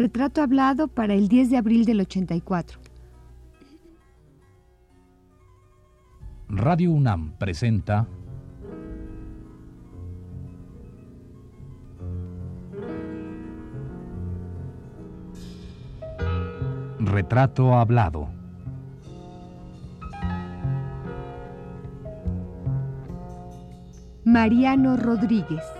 Retrato hablado para el 10 de abril del 84. Radio UNAM presenta Retrato hablado. Mariano Rodríguez.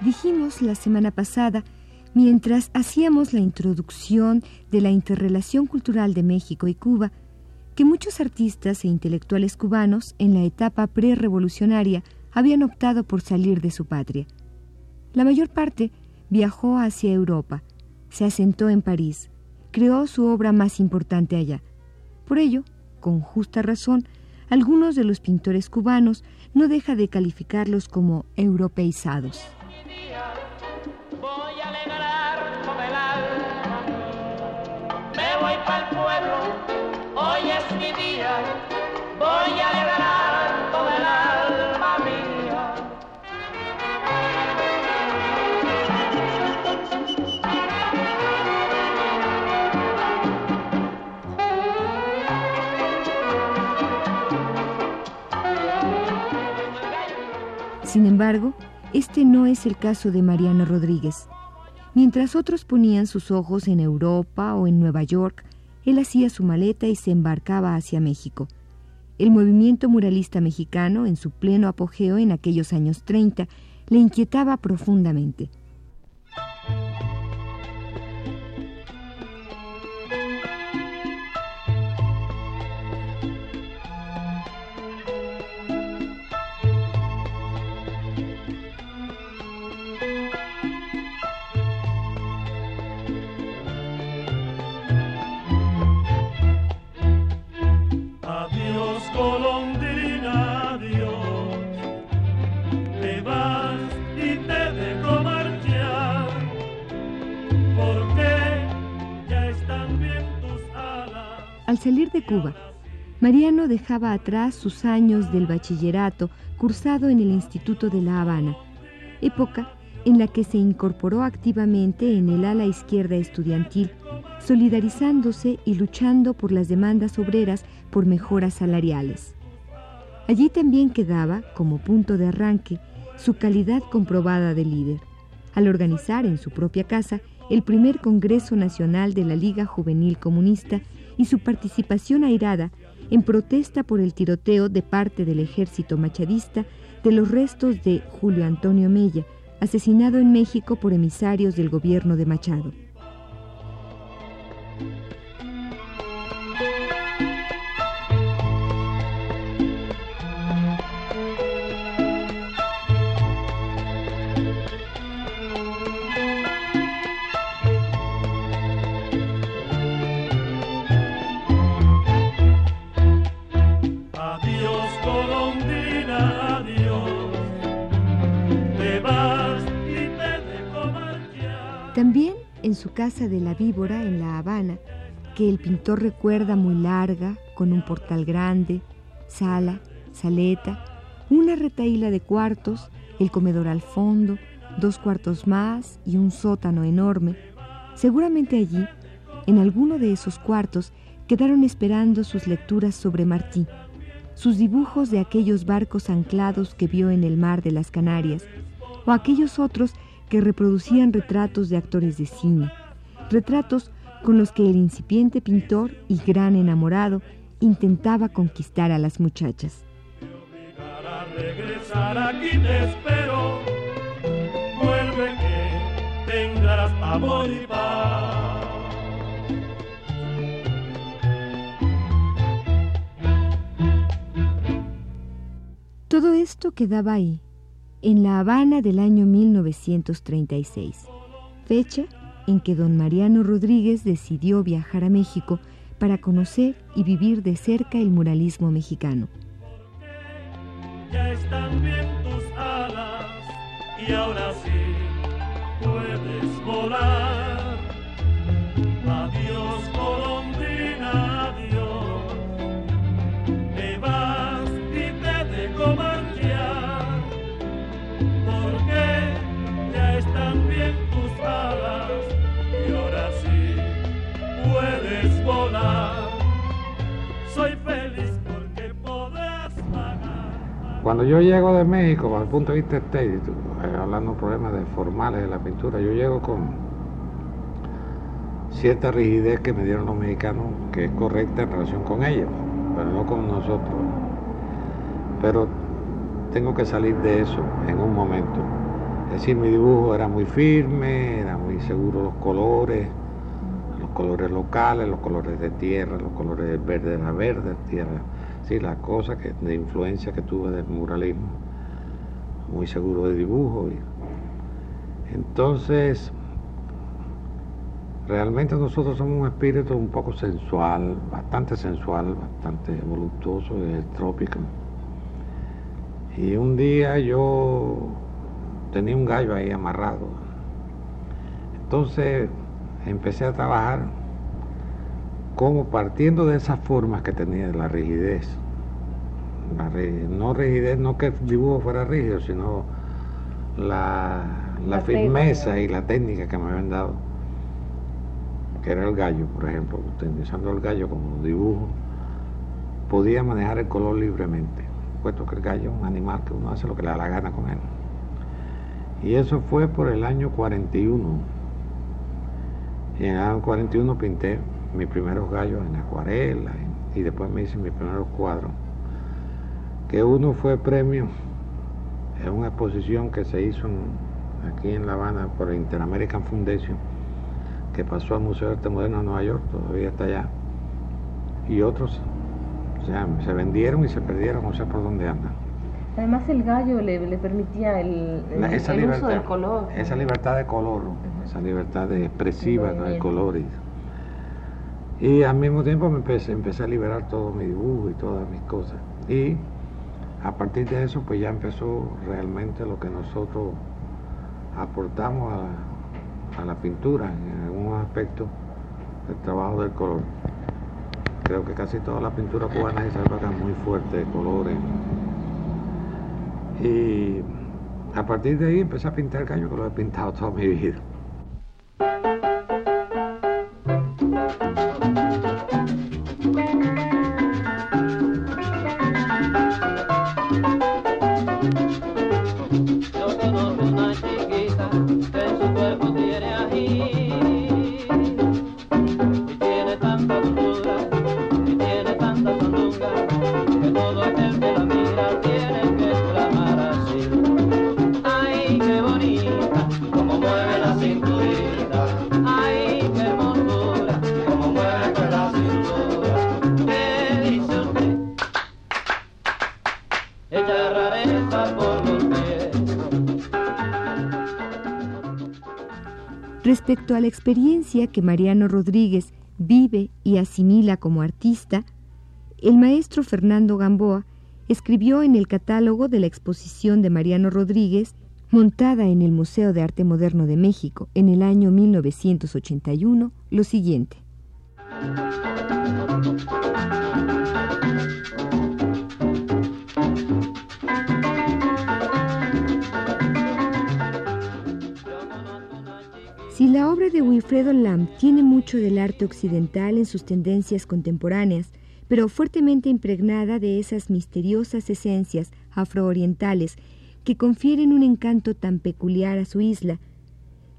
Dijimos la semana pasada, mientras hacíamos la introducción de la interrelación cultural de México y Cuba, que muchos artistas e intelectuales cubanos en la etapa prerevolucionaria habían optado por salir de su patria. La mayor parte viajó hacia Europa, se asentó en París, creó su obra más importante allá. Por ello, con justa razón, algunos de los pintores cubanos no deja de calificarlos como europeizados. Sin embargo, este no es el caso de Mariano Rodríguez. Mientras otros ponían sus ojos en Europa o en Nueva York, él hacía su maleta y se embarcaba hacia México. El movimiento muralista mexicano, en su pleno apogeo en aquellos años 30, le inquietaba profundamente. Cuba, Mariano dejaba atrás sus años del bachillerato cursado en el Instituto de La Habana, época en la que se incorporó activamente en el ala izquierda estudiantil, solidarizándose y luchando por las demandas obreras por mejoras salariales. Allí también quedaba, como punto de arranque, su calidad comprobada de líder, al organizar en su propia casa el primer Congreso Nacional de la Liga Juvenil Comunista y su participación airada en protesta por el tiroteo de parte del ejército machadista de los restos de Julio Antonio Mella, asesinado en México por emisarios del gobierno de Machado. En su casa de la Víbora, en La Habana, que el pintor recuerda muy larga, con un portal grande, sala, saleta, una retaíla de cuartos, el comedor al fondo, dos cuartos más y un sótano enorme. Seguramente allí, en alguno de esos cuartos, quedaron esperando sus lecturas sobre Martí, sus dibujos de aquellos barcos anclados que vio en el mar de las Canarias, o aquellos otros que reproducían retratos de actores de cine, retratos con los que el incipiente pintor y gran enamorado intentaba conquistar a las muchachas. Vuelve paz. Todo esto quedaba ahí, en La Habana del año 1936, fecha en que don Mariano Rodríguez decidió viajar a México para conocer y vivir de cerca el muralismo mexicano. Ya están bien tus alas y ahora sí Cuando yo llego de México, desde el punto de vista estético, eh, hablando de problemas de formales de la pintura, yo llego con cierta rigidez que me dieron los mexicanos, que es correcta en relación con ellos, pero no con nosotros. Pero tengo que salir de eso en un momento. Es decir, mi dibujo era muy firme, era muy seguro los colores, los colores locales, los colores de tierra, los colores del verde de la verde tierra. Sí, las cosas que, de influencia que tuve del muralismo. Muy seguro de dibujo. y- Entonces, realmente nosotros somos un espíritu un poco sensual, bastante sensual, bastante voluptuoso y trópico. Y un día yo tenía un gallo ahí amarrado. Entonces empecé a trabajar como partiendo de esas formas que tenía, la rigidez. La ri- no rigidez, no que el dibujo fuera rígido, sino la, la La firmeza técnica. y la técnica que me habían dado, que era el gallo, por ejemplo, utilizando el gallo como dibujo, podía manejar el color libremente, puesto que el gallo es un animal que uno hace lo que le da la gana con él. Y eso fue por el año 41. Y en el año 41 pinté mis primeros gallos en acuarela y, y después me hice mis primeros cuadros. Que uno fue premio en una exposición que se hizo en- aquí en La Habana por el Interamerican Foundation, que pasó al Museo de Arte Moderno de Nueva York, todavía está allá. Y otros, o sea, se vendieron y se perdieron, no sé por dónde andan. Además el gallo le, le permitía el, el- La- esa el libertad, uso del color. Esa libertad de color, esa libertad de expresiva De con el movimiento. color. Y, y al mismo tiempo me empecé, empecé a liberar todo mi dibujo y todas mis cosas. Y a partir de eso, pues ya empezó realmente lo que nosotros aportamos a, a la pintura, en algunos aspectos del trabajo del color. Creo que casi toda la pintura cubana es época muy fuerte de colores. Y a partir de ahí empecé a pintar gallo, que lo he pintado toda mi vida. Respecto a la experiencia que Mariano Rodríguez vive y asimila como artista, el maestro Fernando Gamboa escribió en el catálogo de la exposición de Mariano Rodríguez, montada en el Museo de Arte Moderno de México en el año 1981, lo siguiente. La obra de Wilfredo Lamb tiene mucho del arte occidental en sus tendencias contemporáneas, pero fuertemente impregnada de esas misteriosas esencias afroorientales que confieren un encanto tan peculiar a su isla,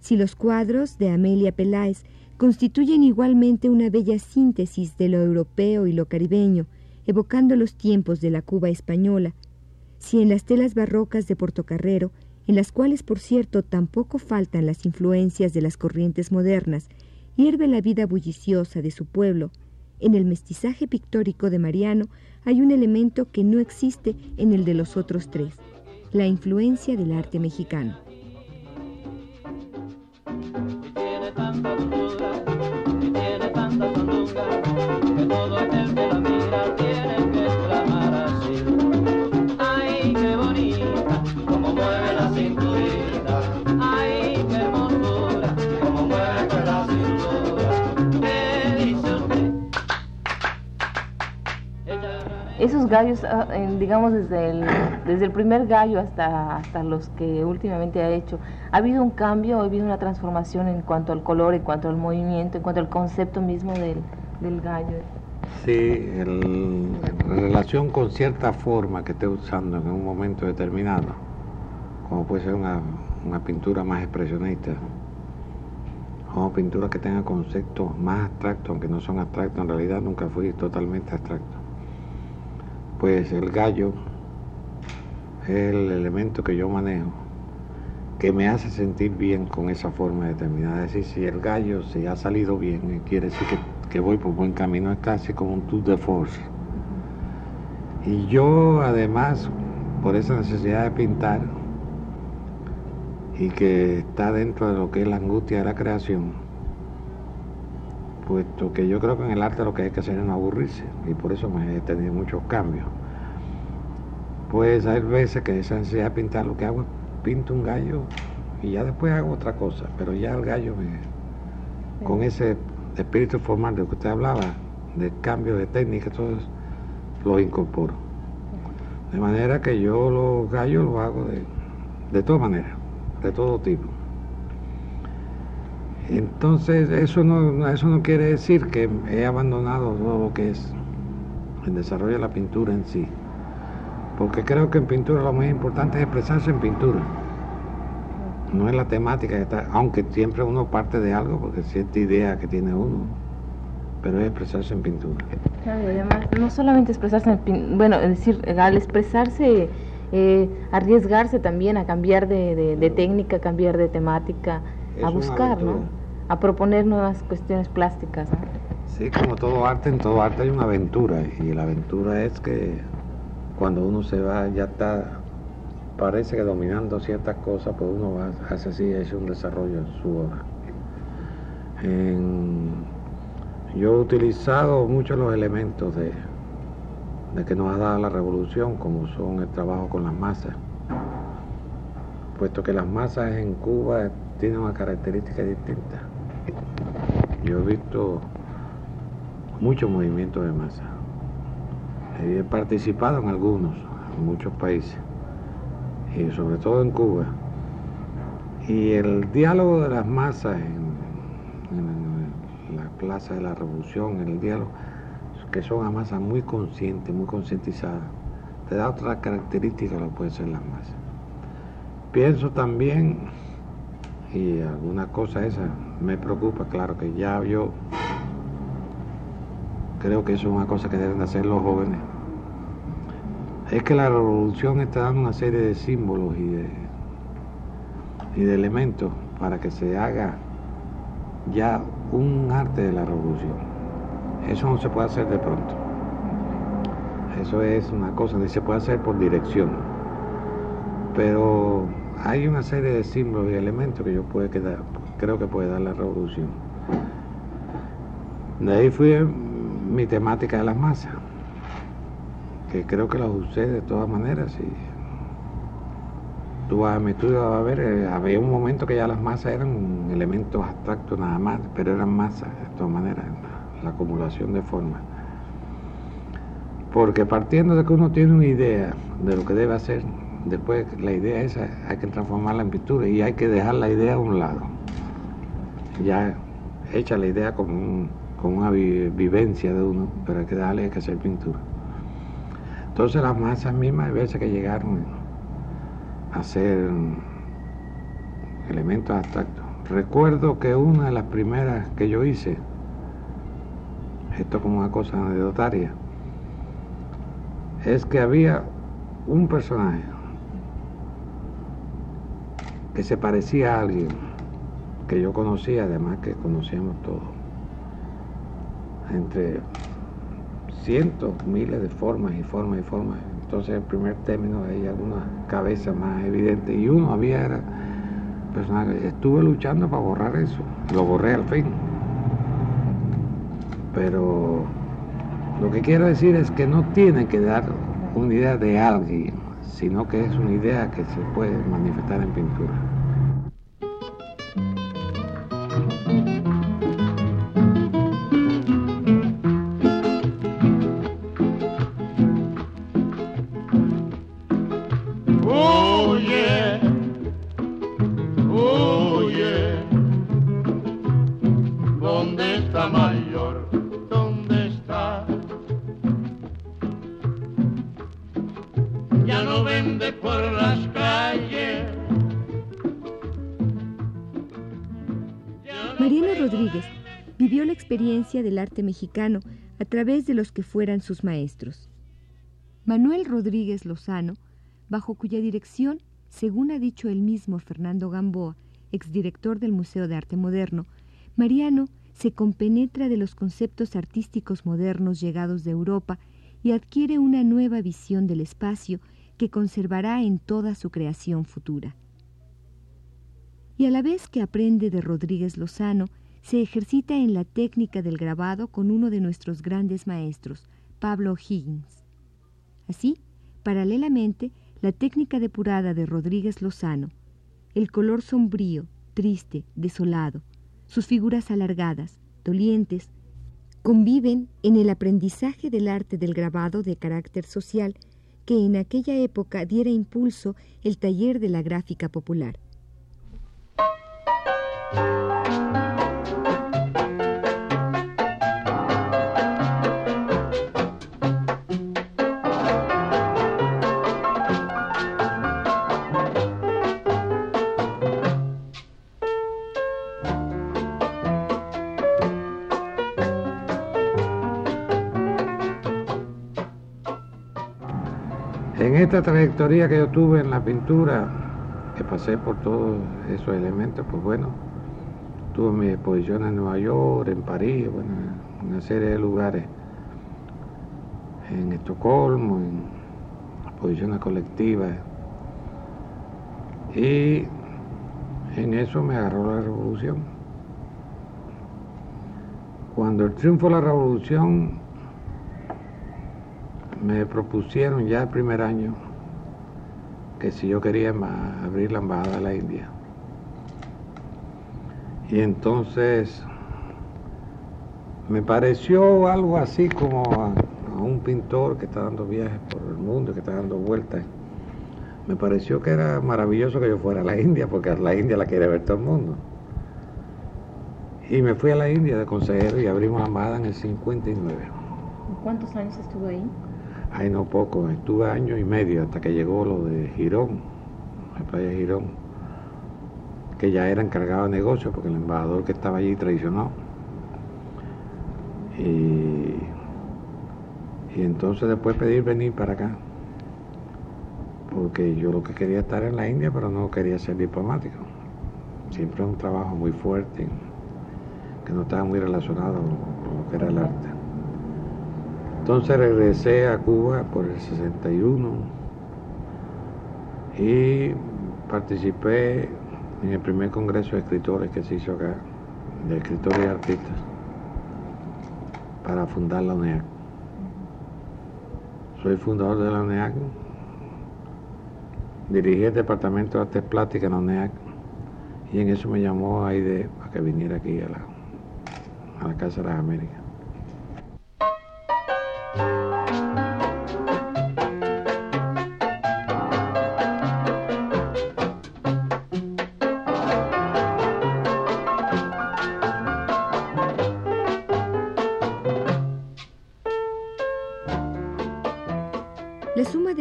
si los cuadros de Amelia Peláez constituyen igualmente una bella síntesis de lo europeo y lo caribeño, evocando los tiempos de la Cuba española, si en las telas barrocas de Portocarrero en las cuales, por cierto, tampoco faltan las influencias de las corrientes modernas, hierve la vida bulliciosa de su pueblo, en el mestizaje pictórico de Mariano hay un elemento que no existe en el de los otros tres, la influencia del arte mexicano. Gallos, ah, digamos desde el, desde el primer gallo hasta, hasta los que últimamente ha hecho, ¿ha habido un cambio, ha habido una transformación en cuanto al color, en cuanto al movimiento, en cuanto al concepto mismo del, del gallo? Sí, en relación con cierta forma que esté usando en un momento determinado, como puede ser una, una pintura más expresionista, o pintura que tenga conceptos más abstractos, aunque no son abstractos, en realidad nunca fui totalmente abstracto pues el gallo es el elemento que yo manejo, que me hace sentir bien con esa forma determinada. Es decir, si el gallo se ha salido bien, eh, quiere decir que, voy por buen camino, es casi como un tour de force. Y yo además, por esa necesidad de pintar, y que está dentro de lo que es la angustia de la creación, puesto que yo creo que en el arte lo que hay que hacer es no aburrirse y por eso me he tenido muchos cambios. Pues hay veces que esa necesidad de pintar lo que hago es pinto un gallo y ya después hago otra cosa, pero ya el gallo me, con ese espíritu formal de que usted hablaba, de cambio de técnica, todo eso, lo incorporo. De manera que yo los gallos los hago de, de todas maneras, de todo tipo. Entonces, eso no, eso no quiere decir que he abandonado todo lo que es el desarrollo de la pintura en sí. Porque creo que en pintura lo más importante es expresarse en pintura. No es la temática, aunque siempre uno parte de algo, porque es cierta idea que tiene uno, pero es expresarse en pintura. Claro, además, no solamente expresarse en pintura, bueno, es decir, al expresarse, eh, arriesgarse también a cambiar de, técnica, cambiar de temática, a buscar, ¿no? A proponer nuevas cuestiones plásticas. Sí, como todo arte, en todo arte hay una aventura y la aventura es que cuando uno se va ya está, parece que dominando ciertas cosas, pues uno va, hace así, hace un desarrollo en su obra. yo he utilizado muchos los elementos de, de que nos ha dado la revolución, como son el trabajo con las masas, puesto que las masas en Cuba tienen una característica distinta. Yo he visto muchos movimientos de masa. He participado en algunos, en muchos países, y sobre todo en Cuba. Y el diálogo de las masas en, la Plaza de la Revolución, el diálogo, que son a masas muy conscientes, muy concientizadas, te da otra característica lo puede ser las masas. Pienso también, y alguna cosa esa me preocupa, claro que ya yo creo que eso es una cosa que deben hacer los jóvenes. Es que la revolución está dando una serie de símbolos y de, y de elementos para que se haga ya un arte de la revolución. Eso no se puede hacer de pronto. Eso es una cosa, ni se puede hacer por dirección. Pero hay una serie de símbolos y elementos que yo puede quedar, creo que puede dar la revolución. De ahí fue mi temática de las masas, que creo que las usé de todas maneras. Y tú vas a mi estudio vas a ver, eh, había un momento que ya las masas eran elementos abstractos nada más, pero eran masas de todas maneras, la acumulación de formas. Porque partiendo de que uno tiene una idea de lo que debe hacer, después la idea esa hay que transformarla en pintura y hay que dejar la idea a un lado. Ya hecha la idea como, una vivencia de uno, pero hay que darle que hacer pintura. Entonces las masas mismas hay veces que llegaron a ser elementos abstractos. Recuerdo que una de las primeras que yo hice, esto como una cosa anecdotaria, es que había un personaje que se parecía a alguien que yo conocía, además que conocíamos todos. Entre cientos, miles de formas y formas y formas. Entonces, el primer término hay alguna cabeza más evidente. Y uno había era personal. Estuve luchando para borrar eso. Lo borré al fin. Pero lo que quiero decir es que no tiene que dar una idea de alguien, sino que es una idea que se puede manifestar en pintura. Del arte mexicano a través de los que fueran sus maestros. Manuel Rodríguez Lozano, bajo cuya dirección, según ha dicho el mismo Fernando Gamboa, exdirector del Museo de Arte Moderno, Mariano se compenetra de los conceptos artísticos modernos llegados de Europa y adquiere una nueva visión del espacio que conservará en toda su creación futura. Y a la vez que aprende de Rodríguez Lozano, se ejercita en la técnica del grabado con uno de nuestros grandes maestros, Pablo Higgins. Así, paralelamente, la técnica depurada de Rodríguez Lozano, el color sombrío, triste, desolado, sus figuras alargadas, dolientes, conviven en el aprendizaje del arte del grabado de carácter social que en aquella época diera impulso el taller de la gráfica popular. Esta trayectoria que yo tuve en la pintura, que pasé por todos esos elementos, pues bueno, tuve mis exposiciones en Nueva York, en París, bueno, en una serie de lugares, en Estocolmo, en exposiciones colectivas. Y en eso me agarró la revolución. Cuando el triunfo de la revolución me propusieron ya el primer año que si yo quería abrir la embajada de la India. Y entonces me pareció algo así como a, un pintor que está dando viajes por el mundo, que está dando vueltas. Me pareció que era maravilloso que yo fuera a la India, porque la India la quiere ver todo el mundo. Y me fui a la India de consejero y abrimos la embajada en el 59. ¿Cuántos años estuvo ahí? Ay, no poco, estuve año y medio hasta que llegó lo de Girón, la playa Girón, que ya era encargado de negocio porque el embajador que estaba allí traicionó. Y, y entonces después pedir venir para acá, porque yo lo que quería estar en la India, pero no quería ser diplomático. Siempre un trabajo muy fuerte, que no estaba muy relacionado con lo que era el arte. Entonces regresé a Cuba por el 61 y participé en el primer congreso de escritores que se hizo acá, de escritores y artistas, para fundar la UNEAC. Soy fundador de la UNEAC, dirigí el departamento de artes plásticas en la UNEAC y en eso me llamó Aide para que viniera aquí a la, a la Casa de las Américas.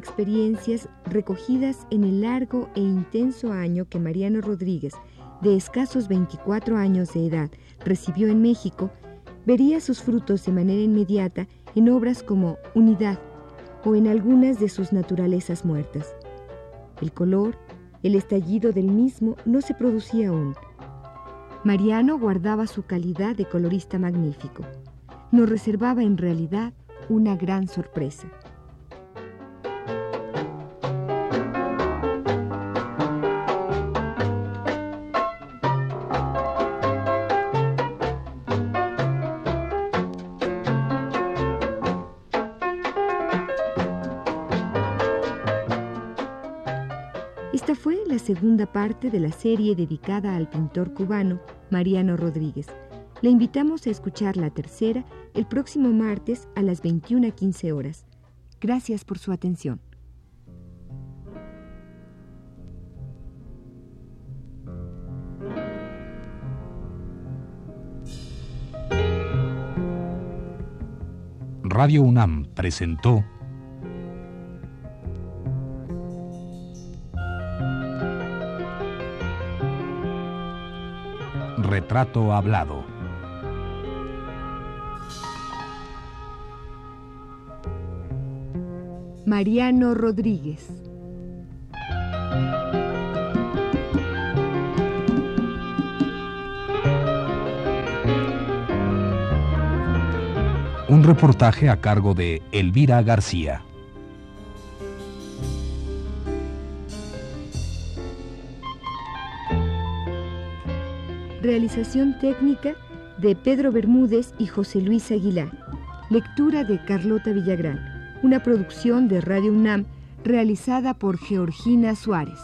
Experiencias recogidas en el largo e intenso año que Mariano Rodríguez, de escasos 24 años de edad, recibió en México, vería sus frutos de manera inmediata en obras como Unidad o en algunas de sus naturalezas muertas. El color, El estallido del mismo no se producía aún. Mariano guardaba su calidad de colorista magnífico. Nos reservaba en realidad una gran sorpresa. Segunda parte de la serie dedicada al pintor cubano Mariano Rodríguez. Le invitamos a escuchar la tercera el próximo martes a las 21.15 horas. Gracias por su atención. Radio UNAM presentó Retrato Hablado. Mariano Rodríguez. Un reportaje a cargo de Elvira García. Realización técnica de Pedro Bermúdez y José Luis Aguilar. Lectura de Carlota Villagrán. Una producción de Radio UNAM realizada por Georgina Suárez.